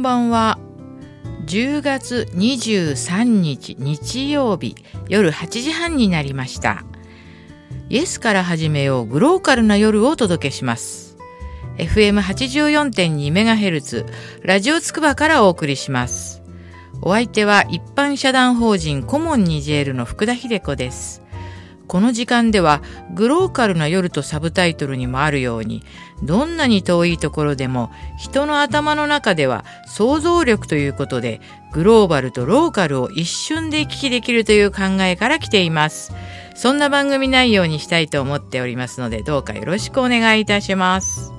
んばんは。10月23日日曜日夜8時半になりました。イエスから始めようグローカルな夜をお届けします。FM84.2MHz ラジオつくばからお送りします。お相手は一般社団法人コモンニジェールの福田秀子です。この時間ではグローカルな夜とサブタイトルにもあるようにどんなに遠いところでも人の頭の中では想像力ということでグローバルとローカルを一瞬で行き来できるという考えから来ています。そんな番組内容にしたいと思っておりますのでどうかよろしくお願いいたします。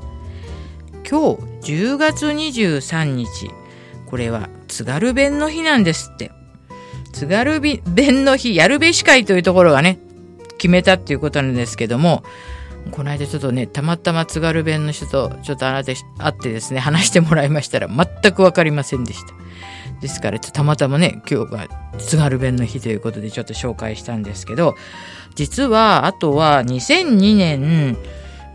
今日10月23日これは津軽弁の日なんですって。津軽弁の日やるべし会というところがね決めたっていうことなんですけども、この間ちょっとね、たまたま津軽弁の人とちょっとあなた会ってですね、話してもらいましたら全くわかりませんでした。ですから、たまたまね、今日が津軽弁の日ということでちょっと紹介したんですけど、実は、あとは2002年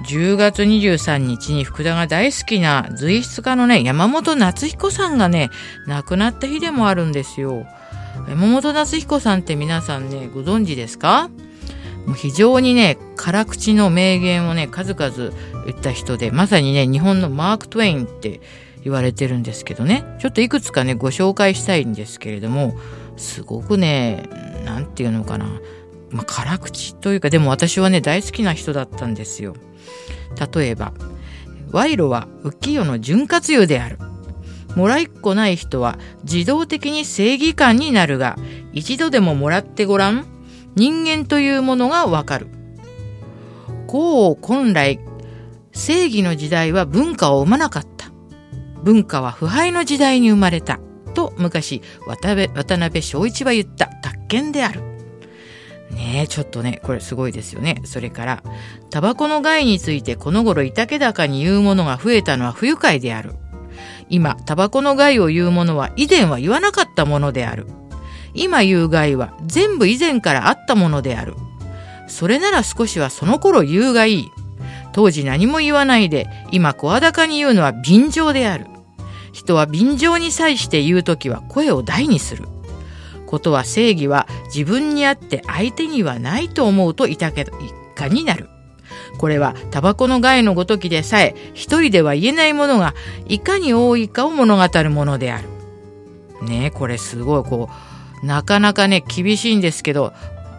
10月23日に福田が大好きな随筆家のね、山本夏彦さんがね、亡くなった日でもあるんですよ。山本夏彦さんって皆さんね、ご存知ですか？もう非常にね、辛口の名言をね、数々言った人で、まさにね、日本のマーク・トウェインって言われてるんですけどね、ちょっといくつかね、ご紹介したいんですけれども、すごくね、なんていうのかな、まあ、辛口というか、でも私はね、大好きな人だったんですよ。例えば、賄賂は浮世の潤滑油である。もらいっこない人は自動的に正義感になるが、一度でももらってごらん。人間というものがわかる。こう本来、正義の時代は文化を生まなかった。文化は腐敗の時代に生まれた。と昔渡辺、渡辺正一は言った宅建である。ねえ、ちょっとね、これすごいですよね。それから、タバコの害についてこの頃いたけだかに言うものが増えたのは不愉快である。今、タバコの害を言うものは以前は言わなかったものである。今言う害は全部以前からあったものである。それなら少しはその頃言うがいい。当時何も言わないで、今声高に言うのは便乗である。人は便乗に際して言うときは声を大にする。ことは正義は自分にあって相手にはないと思うといたけど、一家になる。これはタバコの害のごときでさえ一人では言えないものがいかに多いかを物語るものである。ねえ、これすごいこう、なかなかね、厳しいんですけど、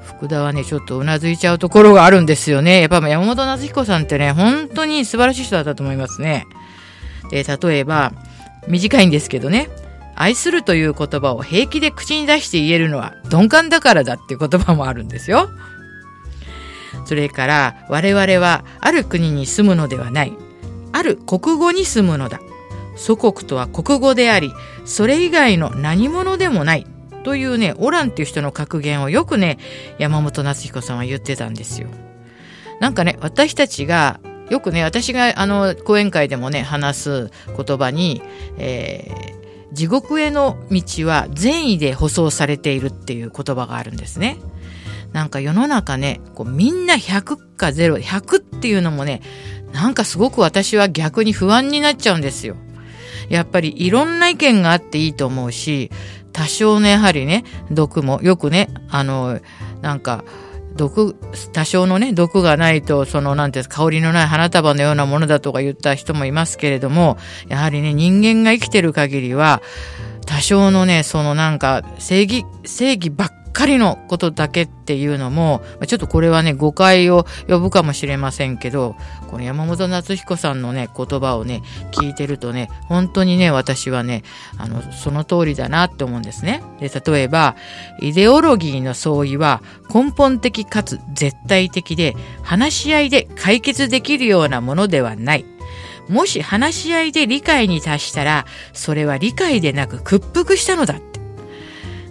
福田はね、ちょっとうなずいちゃうところがあるんですよね。やっぱ山本夏彦さんってね、本当に素晴らしい人だったと思いますね。で、例えば、短いんですけどね、愛するという言葉を平気で口に出して言えるのは鈍感だからだっていう言葉もあるんですよ。それから、我々はある国に住むのではない。ある国語に住むのだ。祖国とは国語であり、それ以外の何者でもない。というね、オランっていう人の格言をよくね、山本夏彦さんは言ってたんですよ。なんかね、私たちが、よくね、私があの、講演会でもね、話す言葉に、えー、地獄への道は善意で舗装されているっていう言葉があるんですね。なんか世の中ね、こうみんな100か0、100っていうのもね、なんかすごく私は逆に不安になっちゃうんですよ。やっぱりいろんな意見があっていいと思うし、多少ねやはりね、毒も、よくね、あの、なんか、毒、多少のね、毒がないと、その、なんていう香りのない花束のようなものだとか言った人もいますけれども、やはりね、人間が生きてる限りは、多少のね、そのなんか、正義、正義ばっかりのことだけっていうのも、ちょっとこれはね、誤解を呼ぶかもしれませんけど、この山本夏彦さんのね、言葉をね、聞いてるとね、本当にね、私はね、あの、その通りだなって思うんですね。で、例えば、イデオロギーの相違は根本的かつ絶対的で、話し合いで解決できるようなものではない。もし話し合いで理解に達したら、それは理解でなく屈服したのだ。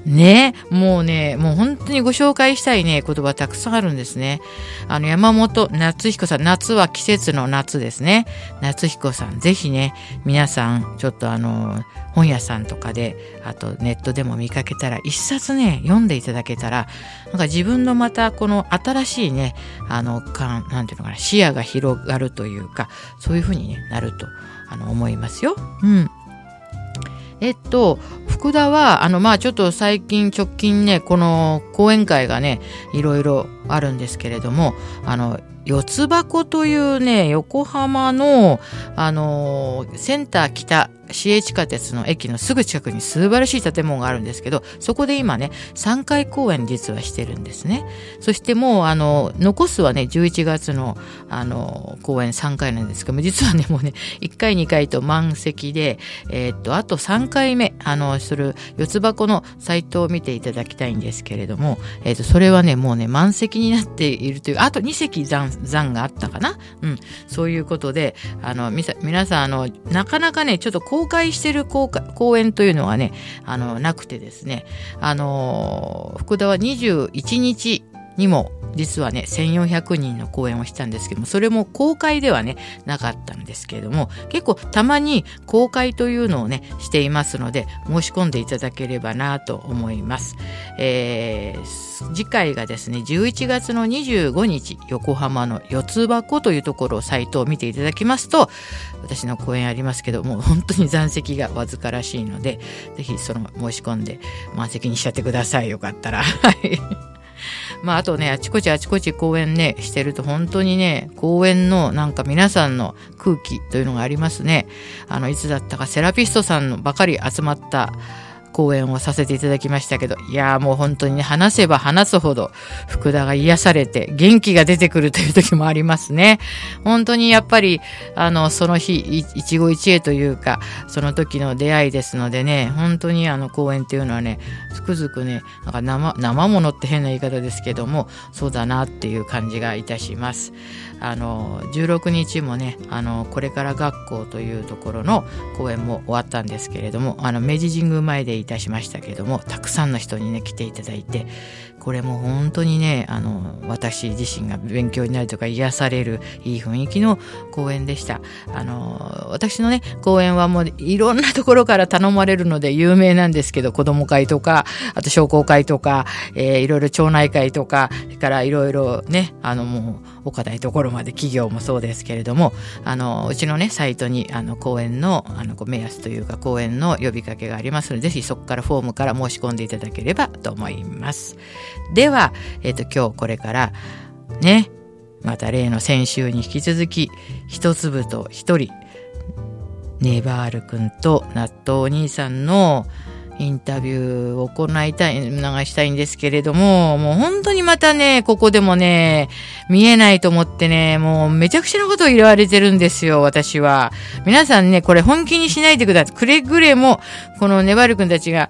ねもうね、もう本当にご紹介したいね、言葉たくさんあるんですね。あの、山本夏彦さん、夏は季節の夏ですね。夏彦さん、ぜひね、皆さん、ちょっとあの、本屋さんとかで、あとネットでも見かけたら、一冊ね、読んでいただけたら、なんか自分のまたこの新しいね、あの、かん、なんていうのかな、視野が広がるというか、そういうふうに、ね、なると、あの、思いますよ。うん。えっと、福田は、あの、まあちょっと最近、直近ね、この講演会がね、いろいろあるんですけれども、あの、四つ箱というね、横浜の、あのセンター北市営地下鉄の駅のすぐ近くに素晴らしい建物があるんですけど、そこで今ね、3回公演実はしてるんですね。そしてもう、あの、残すはね、11月の、あの、公演3回なんですけども、実はね、もうね、1回2回と満席で、えー、っと、あと3回目、あの、する四つ箱のサイトを見ていただきたいんですけれども、えー、っと、それはね、もうね、満席になっているという、あと2席残、残があったかな？うん。そういうことで、あの、皆さん、あの、なかなかね、ちょっと公公開してる公公演というのはね、あの、なくてですね、あの、福田は21日にも実はね1400人の公演をしたんですけどもそれも公開ではねなかったんですけれども結構たまに公開というのをねしていますので申し込んでいただければなと思います、えー、次回がですね11月の25日横浜の四つ箱というところをサイトを見ていただきますと私の講演ありますけどもう本当に残席がわずからしいので是非その申し込んで満席にしちゃってください。よかったら。はい。まあ、あとね、あちこちあちこち公演ね、してると本当にね、公演のなんか皆さんの空気というのがありますね。あの、いつだったかセラピストさんのばかり集まった講演をさせていただきましたけど、いやーもう本当に、話せば話すほど、福田が癒されて、元気が出てくるという時もありますね。本当にやっぱり、あの、その日、一期一会というか、その時の出会いですのでね、本当にあの講演っていうのはね、つくづくね、なんか生、生ものって変な言い方ですけども、そうだなっていう感じがいたします。あの16日もねあのこれから学校というところの講演も終わったんですけれどもあの明治神宮前でいたしましたけれどもたくさんの人にね来ていただいてこれも本当にねあの私自身が勉強になるとか癒されるいい雰囲気の講演でした。あの私のね講演はもういろんなところから頼まれるので有名なんですけど子ども会とかあと商工会とか、えー、いろいろ町内会とかそれからいろいろねあのもうお堅いところまで企業もそうですけれどもあのうちのねサイトにあの講演のあの目安というか講演の呼びかけがありますのでぜひそこからフォームから申し込んでいただければと思います。では、え、ー、と今日これからねまた例の先週に引き続き一粒と一人ネバール君と納豆お兄さんのインタビューを行いたい、流したいんですけれども、もう本当にまたね、ここでもね、見えないと思ってね、もうめちゃくちゃなことを言われてるんですよ、私は。皆さんね、これ本気にしないでください。くれぐれも、このネバル君たちが、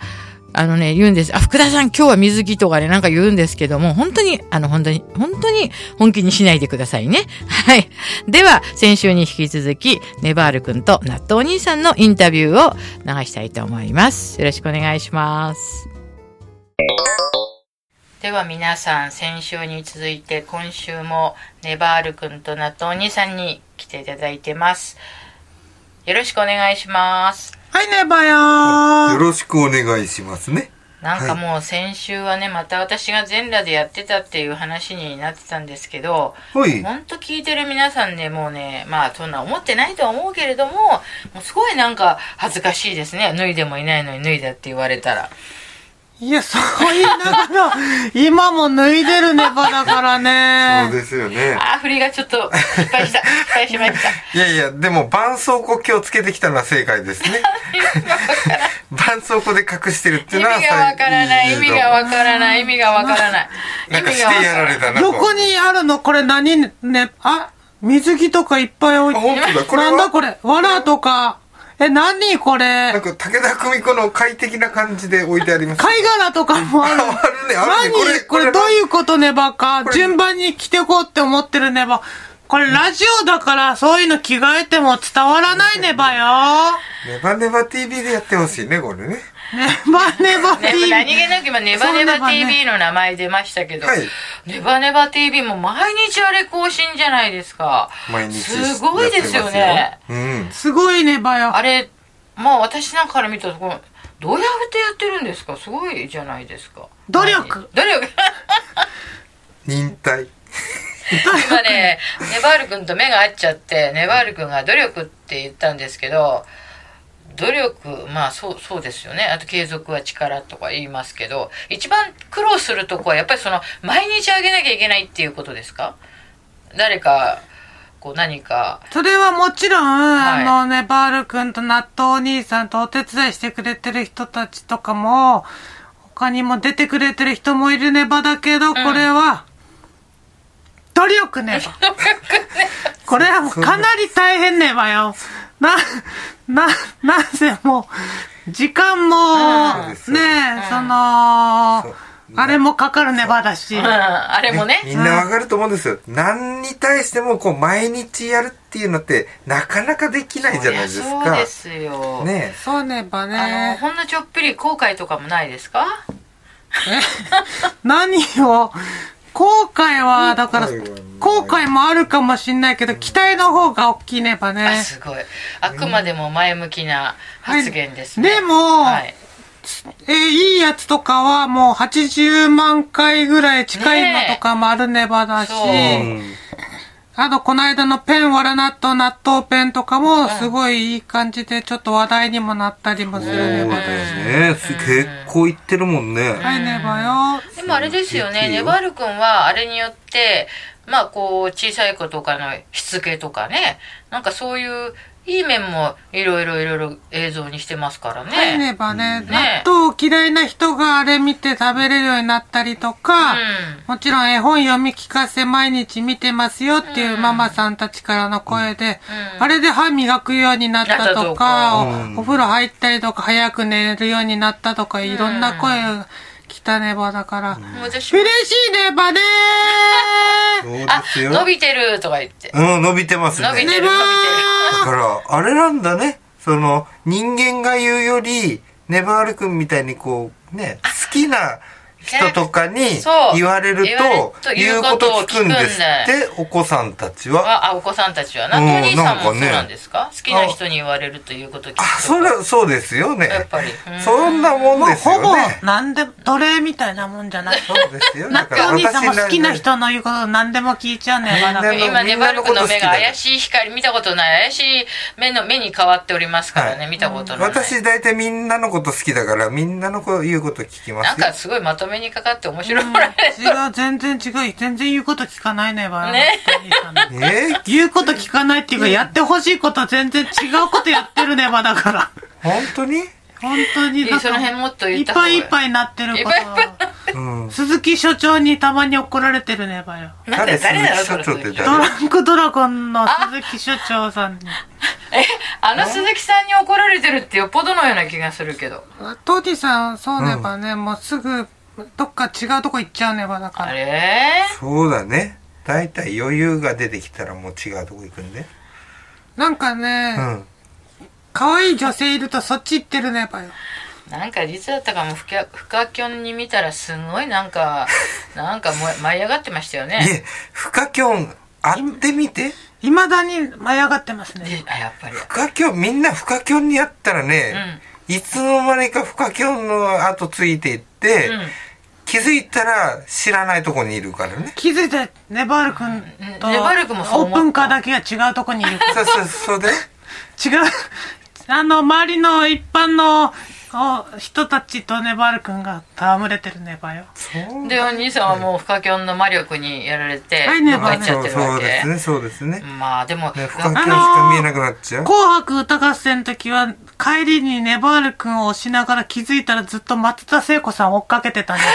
あのね、言うんです。あ、福田さん今日は水着とかね、なんか言うんですけども、本当に、あの、本当に、本当に本気にしないでくださいね。はい。では、先週に引き続き、ネバール君と納豆お兄さんのインタビューを流したいと思います。よろしくお願いします。では皆さん、先週に続いて今週もネバール君と納豆お兄さんに来ていただいてます。よろしくお願いします。はいねばよよろしくお願いしますね。なんかもう先週はね、また私が全裸でやってたっていう話になってたんですけど、はい。ほんと聞いてる皆さんね、もうね、まあそんな思ってないとは思うけれども、もうすごいなんか恥ずかしいですね。脱いでもいないのに脱いだって言われたら。いや、そう言いながら、今も脱いでるネバだからね。そうですよね。あ、振りがちょっと失敗した。失敗しました。いやいや、でも、絆創膏気をつけてきたのは正解ですね。絆創膏で隠してるっていうのは意味がわからない、意味がわからない、意味がわからない。なんかしてやられたな。どこにあるのこれ何ね、あ、水着とかいっぱい置いて。本当だ、これなんだこれ、藁とか。え、何これ？なんか武田久美子の快適な感じで置いてあります。貝殻とかもある。あるね、あるね。何？これ、これどういうことねばか順番に着てこうって思ってるねば。これラジオだからそういうの着替えても伝わらないねばよ。ネバネバ TV でやってほしいね、これね。ネバネバ TV。何気なく今ネバネバ TV の名前出ましたけど、はい、ネバネバ TV も毎日あれ更新じゃないですか。毎日すごいですよね。うん。すごいネバよ。あれ、まあ私なんかから見たところ、どうやってやってるんですか？すごいじゃないですか。努力努力 忍耐。今ね、ネバール君と目が合っちゃって、ネバール君が努力って言ったんですけど、努力まあそうそうですよね。あと継続は力とか言いますけど一番苦労するとこはやっぱりその毎日あげなきゃいけないっていうことですか？誰かこう何か。それはもちろん、い。あのね、バール君と納豆お兄さんとお手伝いしてくれてる人たちとかも、他にも出てくれてる人もいるねばだけど、これは、努力ねば。これはかなり大変ねばよ。な、な、なぜもう、時間も、うんね、そのそう、あれもかかるねばだしうん、あれもね。みんなわかると思うんですよ。何に対してもこう毎日やるっていうのってなかなかできないじゃないですか。そうですよ、ねそうねばあのね。ほんのちょっぴり後悔とかもないですか？何を後悔はだから後悔もあるかもしんないけど期待の方が大きいねばあね。すごい。あくまでも前向きな発言ですね、でも、はい、えーいいやつとかはもう80万回ぐらい近いのとかもあるねばだし、そう。うんあとこの間のペンわら納豆納豆ペンとかもすごいいい感じでちょっと話題にもなったりもするね。ばだし、ね。す結構言ってるもんね。はいねばよでもあれですよね、ネバール君はあれによって、まあこう小さい子とかのしつけとかね、なんかそういういい面もいろいろいろいろ映像にしてますからね。はいねばね、ね。納豆嫌いな人があれ見て食べれるようになったりとか、うん。もちろん絵本読み聞かせ毎日見てますよっていうママさんたちからの声で、うん。あれで歯磨くようになったととか、おお風呂入ったりとか早く寝るようになったとか、いろんな声が来たねばだから、もう私も嬉しいねばねそうあ。伸びてるとか言って。うん、伸びてますね。伸びてるねばだから、あれなんだね。その、人間が言うより、ネバール君みたいにこう、ね、好きな人とかに言われると、と言うこと聞くんですって、お子さんたちは。あ、あお子さんたちは。なとお兄さんもそうなんですか？好きな人に言われるということ聞くとあ、それは、そうですよね。やっぱり。うんそんなもんですもうほぼよね。何でも奴隷みたいなもんじゃないそうですよ。だからてお兄さんも好きなら人の言うこと何でも聞いちゃうね今、ネバルクの目が怪い。しい光、見たことない怪しい目の目に変わっておりますからね、はい見たことない。私大体みんなのこと好きだから、みんなの子言うこと聞きますよ。なんかすごいまとめにかかって面白い。違う、全然違う。全然言うこと聞かないねば。ねえ？ー言うこと聞かないっていうか、やってほしいこと全然違うことやってるねばだから。本当に？本当に。その辺もっと言った方がいっぱいいっぱいなってること。うん。鈴木所長にたまに怒られてるねばよ。なんで誰だろ、それ誰鈴木所長ってド誰ランクドラゴンの鈴木所長さんに。え、あの鈴木さんに怒られてるってよっぽどのような気がするけど。トディさん、そうねばね、もうすぐ、どっか違うとこ行っちゃうねばだかあら。れ？そうだね。大体余裕が出てきたらもう違うとこ行くんで。なんかうね、ん。可愛い女性いるとそっち行ってるねばよ。なんか実だったかも、ふか、ふかきょんに見たらすごいなんか、なんかもう舞い上がってましたよいね。え、フカキョン、会ってみて。未だに舞い上がってますね。であ、やっぱり。フカキョン、みんなフカキョンに会ったらね、いつの間にかフカキョンの後ついていって、うん。気づいたら知らないとこにいるからね。気づいて、ネバール君と、うんネバール君もオープンカーだけが違うとこにいる。そうそう、そうで。違う。あの、周りの一般のお人たちとネバール君が戯れてるネバよ。そうで、お兄さんはもうフカキョンの魔力にやられて、はいねどっか行っちゃそうってるわけ。そうですね、そうですね。まあでも、ね、フカキョンしか見えなくなっちゃう。紅白歌合戦の時は、帰りにネバール君を押しながら気づいたらずっと松田聖子さん追っかけてたんじゃない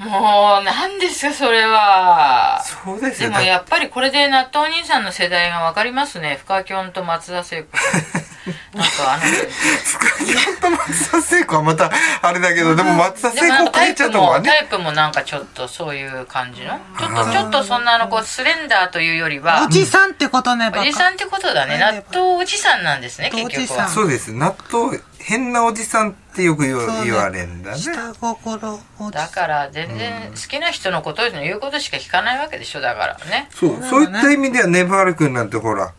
もう、何ですか、それは。でそうですよ。もやっぱりこれで納豆お兄さんの世代が分かりますね。フカキョンと松田聖子。なんかあの、フカキョンと松田聖子はまた、あれだけど、でも松田聖子を変えちゃイプも、った方がね。タイプもなんかちょっとそういう感じのちょっと、ちょっとそんなあの、こう、スレンダーというよりはお、じさんってことねばおじさんってことだね。はい納豆おじさんなんですね、結局は。そうです。納豆、変なおじさんってよく言わ,、そうね言われんだね。下心だから全然好きな人のことの言うことしか聞かないわけでしょだからね。そう、そういった意味ではネバール君なんてほら、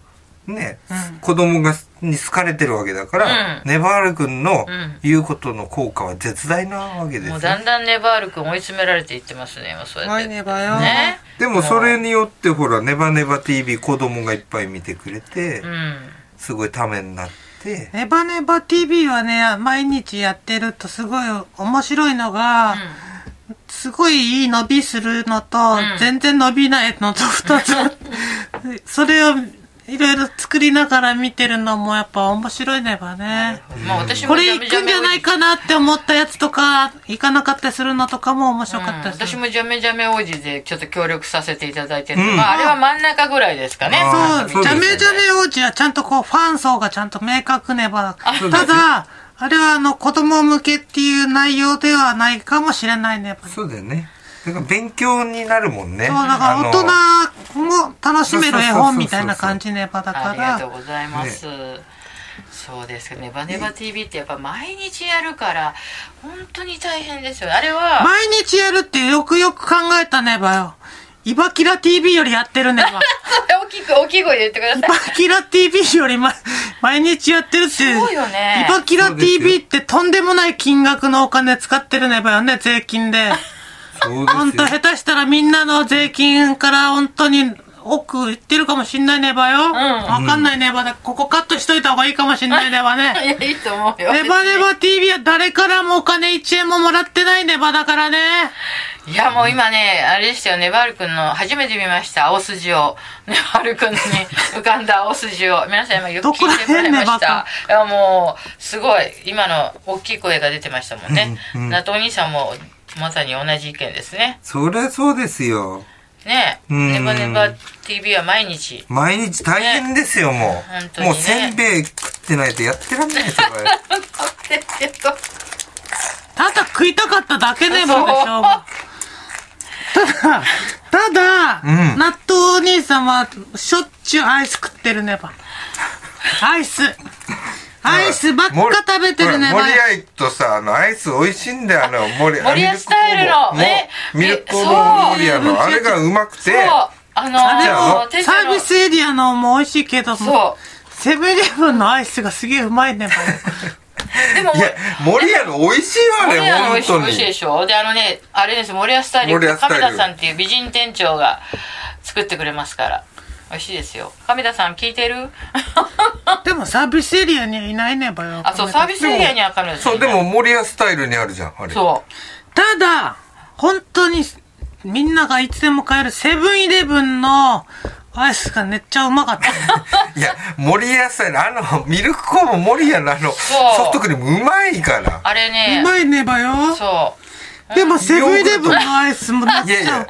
ね、子供がに好かれてるわけだから、うん。ネバール君のうん言うことの効果は絶大なわけですよ。もうだんだんネバール君追い詰められていってますね今そうやはいって。ね。でもそれによってほら、ネバネバ TV 子供がいっぱい見てくれて、うん。すごいためになって、て、ネバネバ TV はね、毎日やってるとすごい面白いのが、すごいいい伸びするのと、ん。全然伸びないのと二つあって それをいろいろ作りながら見てるのもやっぱ面白いねばね。まあ私もこれ行くんじゃないかなって思ったやつとか、行かなかったりするのとかも面白かったりする。私もジャメジャメ王子でちょっと協力させていただいてる、うんまああれは真ん中ぐらいですかね。そう、ジャメジャメ王子はちゃんとこう、ファン層がちゃんと明確ねば。ただ、あれはあの、子供向けっていう内容ではないかもしれないねば。そうだよね。勉強になるもんね。そう、だから大人も楽しめる絵本みたいな感じねばだから。ありがとうございます。そうですけど、ネバネバ TV ってやっぱ毎日やるから、本当に大変ですよ。あれは、毎日やるってよくよく考えたねばよ。イバキラ TV よりやってるねば。大きく、大きい声で言ってくだイバさい。キラ TV よりま、毎日やってるって。そうよねイバキラ TV ってとんでもない金額のお金使ってるねばよね、税金で。そうですよ本当下手したらみんなの税金から本当に奥行ってるかもしんないねばよ。わかんないねばで、ここカットしといた方がいいかもしんないねばいね。や、いいと思うよ。ネバネバ TV は誰からもお金1円ももらってないねばだからね。いや、もう今ね、あれでしたよ、ネバール君の、初めて見ました、青筋を。ネバール君に浮かんだ青筋を。皆さん今よく聞いてもらいました。いや、もう、すごい、今の大きい声が出てましたもんね。うんうんナトお兄さんも、まさに同じ意見ですね。そりゃそうですよ。ねうんネバネバ TV は毎日。毎日大変ですよ、もう。本当にねもうせんべい食ってないとやってらんないですよ、これ。えっと、ただ食いたかっただけねばでしょう。ただ、ただ、うん納豆お兄さんはしょっちゅうアイス食ってるねば。アイス。アイスばっか食べてるね。森合とさ、あの、アイス美味しいんだよ、あの、森森屋スタイルのねミルク工そう房森屋の、あれがうまくて、そう、あのあれじゃー、あ店長のサービスエリアのも美味しいけども、そう。セブンイレブンのアイスがすげえうまいねば。でも、いや、森屋の美味しいわね、森屋の美味しい美味しいでに。しょで、あのね、あれです、森屋スタイル、森屋スタイル亀田さんっていう美人店長が作ってくれますから。美味しいですよ。亀田さん聞いてる？でもサービスエリアにはいないねばよ。あ、そう、サービスエリアには亀田さんそう。でも森屋スタイルにあるじゃん、あれ。そただ、本当にみんながいつでも買えるセブンイレブンのアイスがめっちゃうまかった。いや、森屋スタイル、あの、ミルク工房森屋のあの、そうソフトクリームうまいから。あれねう、まいねばよ。そう。でもセブンイレブンのアイスもめっちゃいやいや、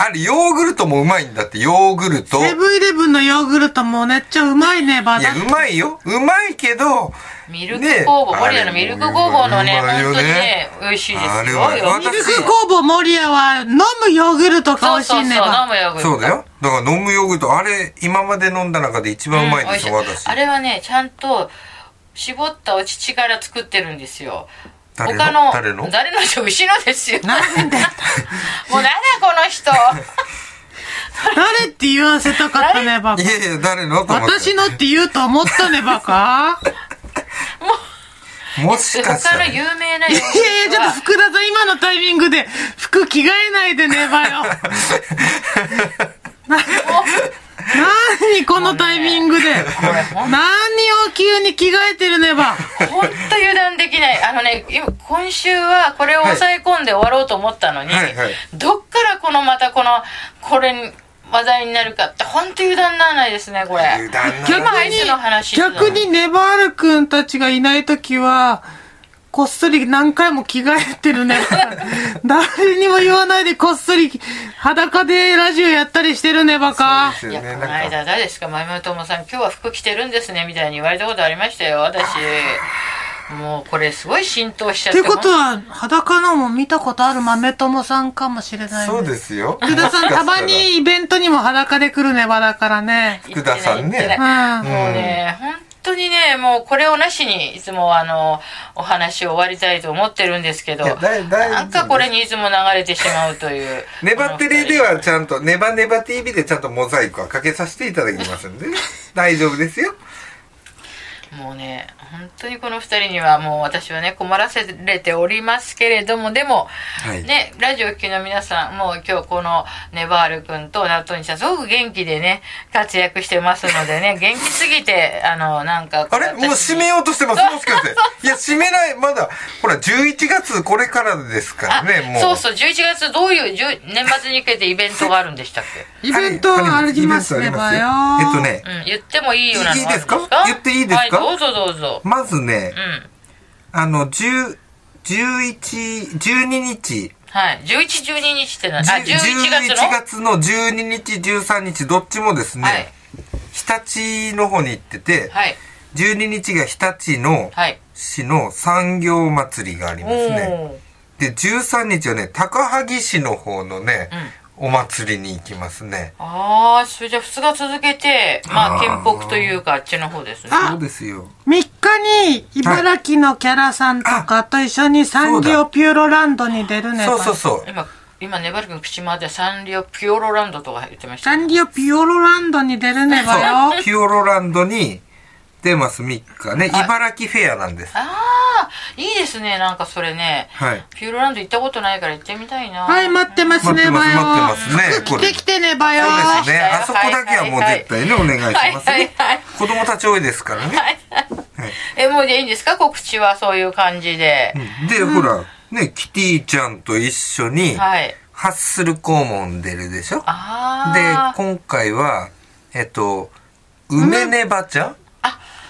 あれ、ヨーグルトもうまいんだって、ヨーグルト。セブンイレブンのヨーグルトもめっちゃうまいねばいや、うまいよ。うまいけど、ミルク工房、ね森屋のミルク工房のね、あれ本当にねね、美味しいですよ。ミルク工房守屋は飲むヨーグルトが美味しそうそそう。飲むヨーグルト。そうだよ。だから飲むヨーグルト、あれ、今まで飲んだ中で一番うまいでし私。あれはね、ちゃんと、絞ったお乳から作ってるんですよ。誰の？他の、誰の？誰の人？牛のですよ。なんで？もうなんだこの人？誰って言わせたかったねばい。やいや、誰のと思って？私のって言うと思ったねばか もしかしたら。他の有名ないやいやいや、ちょっと福田さん今のタイミングで服着替えないでねばよ。な何このタイミングで？何を急に着替えてるねば。ほんと油断できない。あのね、今今週はこれを抑え込んで終わろうと思ったのに、はいはいどっからこのまたこの、これに話題になるかって、ほんと油断ならないですね、これ。油断な今アイスの話してたの逆にネバール君たちがいないときは、こっそり何回も着替えてるね。誰にも言わないでこっそり裸でラジオやったりしてるねばか。いや、そうですよね。この間、誰ですか、まゆまゆともさん、今日は服着てるんですね、みたいに言われたことありましたよ、私。もう、これすごい浸透しちゃっ。っててことは、裸のも見たことある豆友さんかもしれない、ね。そうですよ。福田さん、たまにイベントにも裸で来るねばだからね。福田さんねうんもうね、本当にね、もうこれをなしに、いつもあの、お話を終わりたいと思ってるんですけど、なんかこれにいつも流れてしまうという。ネバテレではちゃんと、ネバネバ TV でちゃんとモザイクはかけさせていただきますんで、大丈夫ですよ。もうね本当にこの二人にはもう私はね困らせれておりますけれどもでも、はい。ねラジオ聴きの皆さんもう今日このネバール君とナットニさんすごく元気でね活躍してますのでね 元気すぎてあのなんかあれ？もう締めようとしてます？もしかして。いや、締めない、まだ、ほら、11月これからですからあね、もう。そうそう11月どういう10年末に向けてイベントがあるんでしたっけイベントありますねばよ。えっとね、うん、言ってもいいようなのいいですか？言っていいですか？はい、どうぞどうぞ。まずねう、ん。あの、10、11、12日、はい。11、12日ってのは、あ、10 11月の？11月の12日、13日、どっちもですはいね、。日立の方に行ってて、はい。12日が日立のはい。市の産業祭りがありおますね。ー。で、13日はね、高萩市の方のね、お祭りに行きますね。ああ、それじゃあ2日続けて、まあ、県北というか、あっちの方ですね。あそうですよ。3日に茨城のキャラさんとかと一緒にサンリオピューロランドに出るねばそうそうそう。今、今、ねばるくん口までサンリオピューロランドとか言ってましたサね。ンリオピューロランドに出るねばよ。ピューロランドに出ます、3日ね。はい茨城フェアなんです。ああ、いいですね、なんかそれね。はい。ピューロランド行ったことないから行ってみたいな。はい、待ってますねば待ってます、よ。待ってますね。これ。来て来てねばよ。そうですね。はいあそこだけはもう絶対ね、お願いしますはいねはいはい。子供たち多いですからね。はいえ、もうでいいんですか告知はそういう感じで。で、ほら、ね、キティちゃんと一緒に、はい。ハッスル肛門出るでしょあであ。、今回は、えっと、梅ねばちゃん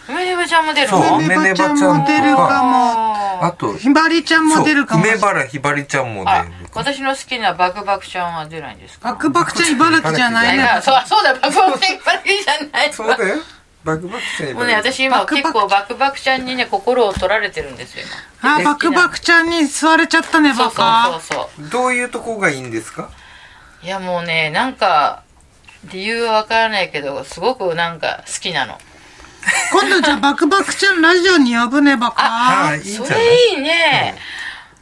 あ、梅ねばちゃんも出るそうの梅ねばちゃんも出るかも。あと、ひばりちゃんも出るかも。梅原ひばりちゃんも出ある、私の好きなバクバクちゃんは出ないんですか？バクバクちゃん茨城じゃないね。あそう、そうだ、バクバクちゃん茨城じゃないそうだよ。バクバクちゃんもうね、私今バクバク結構バクバクちゃんにね、心を取られてるんですよ、今。あ、バクバクちゃんに吸われちゃったねそうそう。そうそう。どういうとこがいいんですか？いやもうね、なんか、理由はわからないけど、すごくなんか好きなの。今度じゃあバクバクちゃんラジオに呼ぶねばあかそれいいね。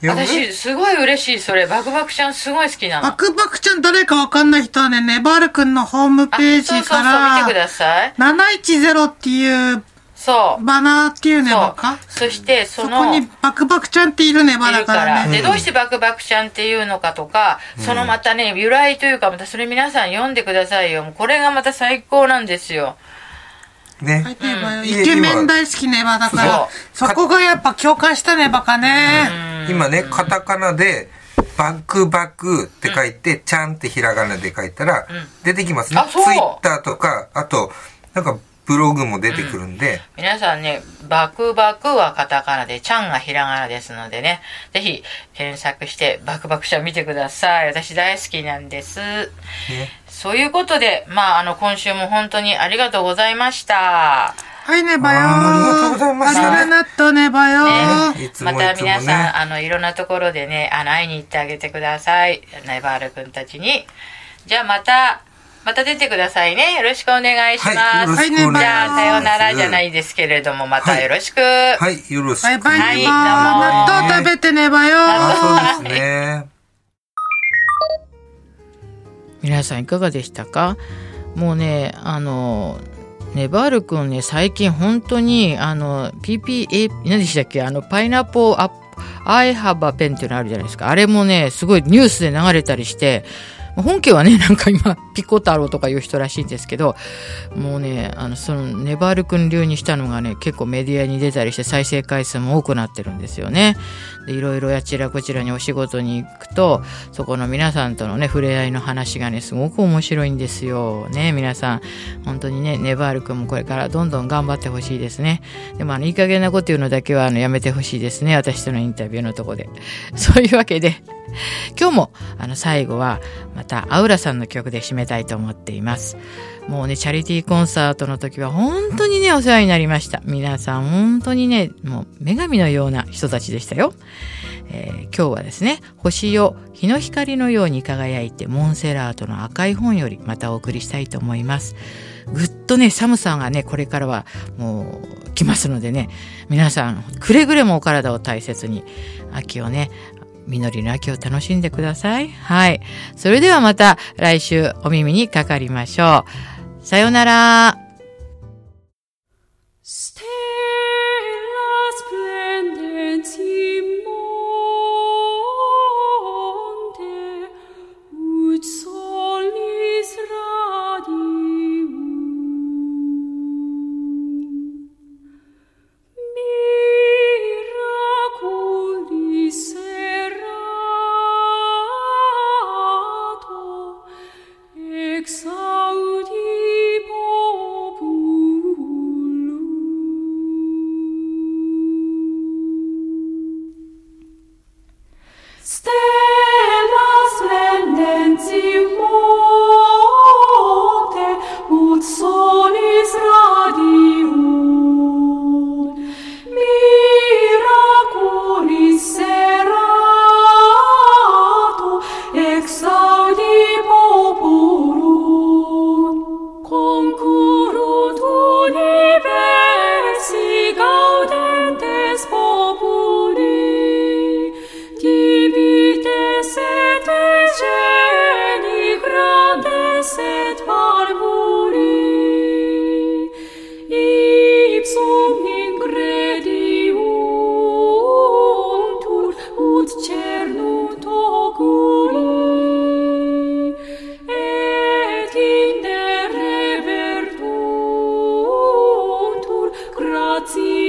私、すごい嬉しい、それ。バクバクちゃんすごい好きなの。バクバクちゃん誰かわかんない人はね、ネバールくんのホームあページそうそうそう、か見てくら、ださい。710っていうそう。バナーっていうねそうばか。。そして、そその、こにバクバクちゃんっているねばいだからら。ね。で、どうしてバクバクちゃんっていうのかとか、そのまたね、由来というか、またそれ皆さん読んでくださいよ。これがまた最高なんですよ。ね。イケメン大好きねばだから、そそこがやっぱ共感したねばかね。今ね、カタカナで、バクバクって書いて、ちゃんってひらがなで書いたら、出てきますね。ツイッターとか、あと、なんか、ブログも出てくるんで、皆さんね、バクバクはカタカナで、ちゃんがひらがなですのでね、ぜひ検索してバクバクちゃん見てください。私大好きなんです。ね。そういうことで、まあ、あの、今週も本当にありがとうございました。はいねばよ。あーありがとうございましたありがとうねばよ。ねまた皆さん、あの、いろんなところでね、あの、会いに行ってあげてください。ネバール君たちに。じゃあまた、また出てくださいね。よろしくお願いします。はいよろしくお願いしますじゃあ、さようならじゃないですけれども、またよろしく。はい、よろしく。バイバイはい。納豆食べてねばよ。あ、そうですね。皆さんいかがでしたか？もうねあのネバール君ね最近本当にあの PPA 何でしたっけ？あのパイナップルアップアイハバペンっていうのあるじゃないですかあれもねすごいニュースで流れたりして本家はね なんか今ピコ太郎とかいう人らしいんですけどもうねあのそのネバール君流にしたのがね結構メディアに出たりして再生回数も多くなってるんですよね。でいろいろあちらこちらにお仕事に行くとそこの皆さんとのね触れ合いの話がねすごく面白いんですよ。ね皆さん。本当にねネバール君もこれからどんどん頑張ってほしいですね。でもあのいい加減なこと言うのだけはあのやめてほしいですね。私とのインタビューのとこで。そういうわけで 今日もあの最後はまたアウラさんの曲で締めたいと思っています。もうねチャリティーコンサートの時は本当にねお世話になりました。皆さん本当にねもう女神のような人たちでしたよ。えー今日はですね「星よ日の光のように輝いてモンセラートの赤い本」よりまたお送りしたいと思います。ぐっとね寒さがねこれからはもう来ますのでね皆さんくれぐれもお体を大切に秋をね実りの秋を楽しんでください。はい。それではまた来週お耳にかかりましょう。さようなら。Grazie.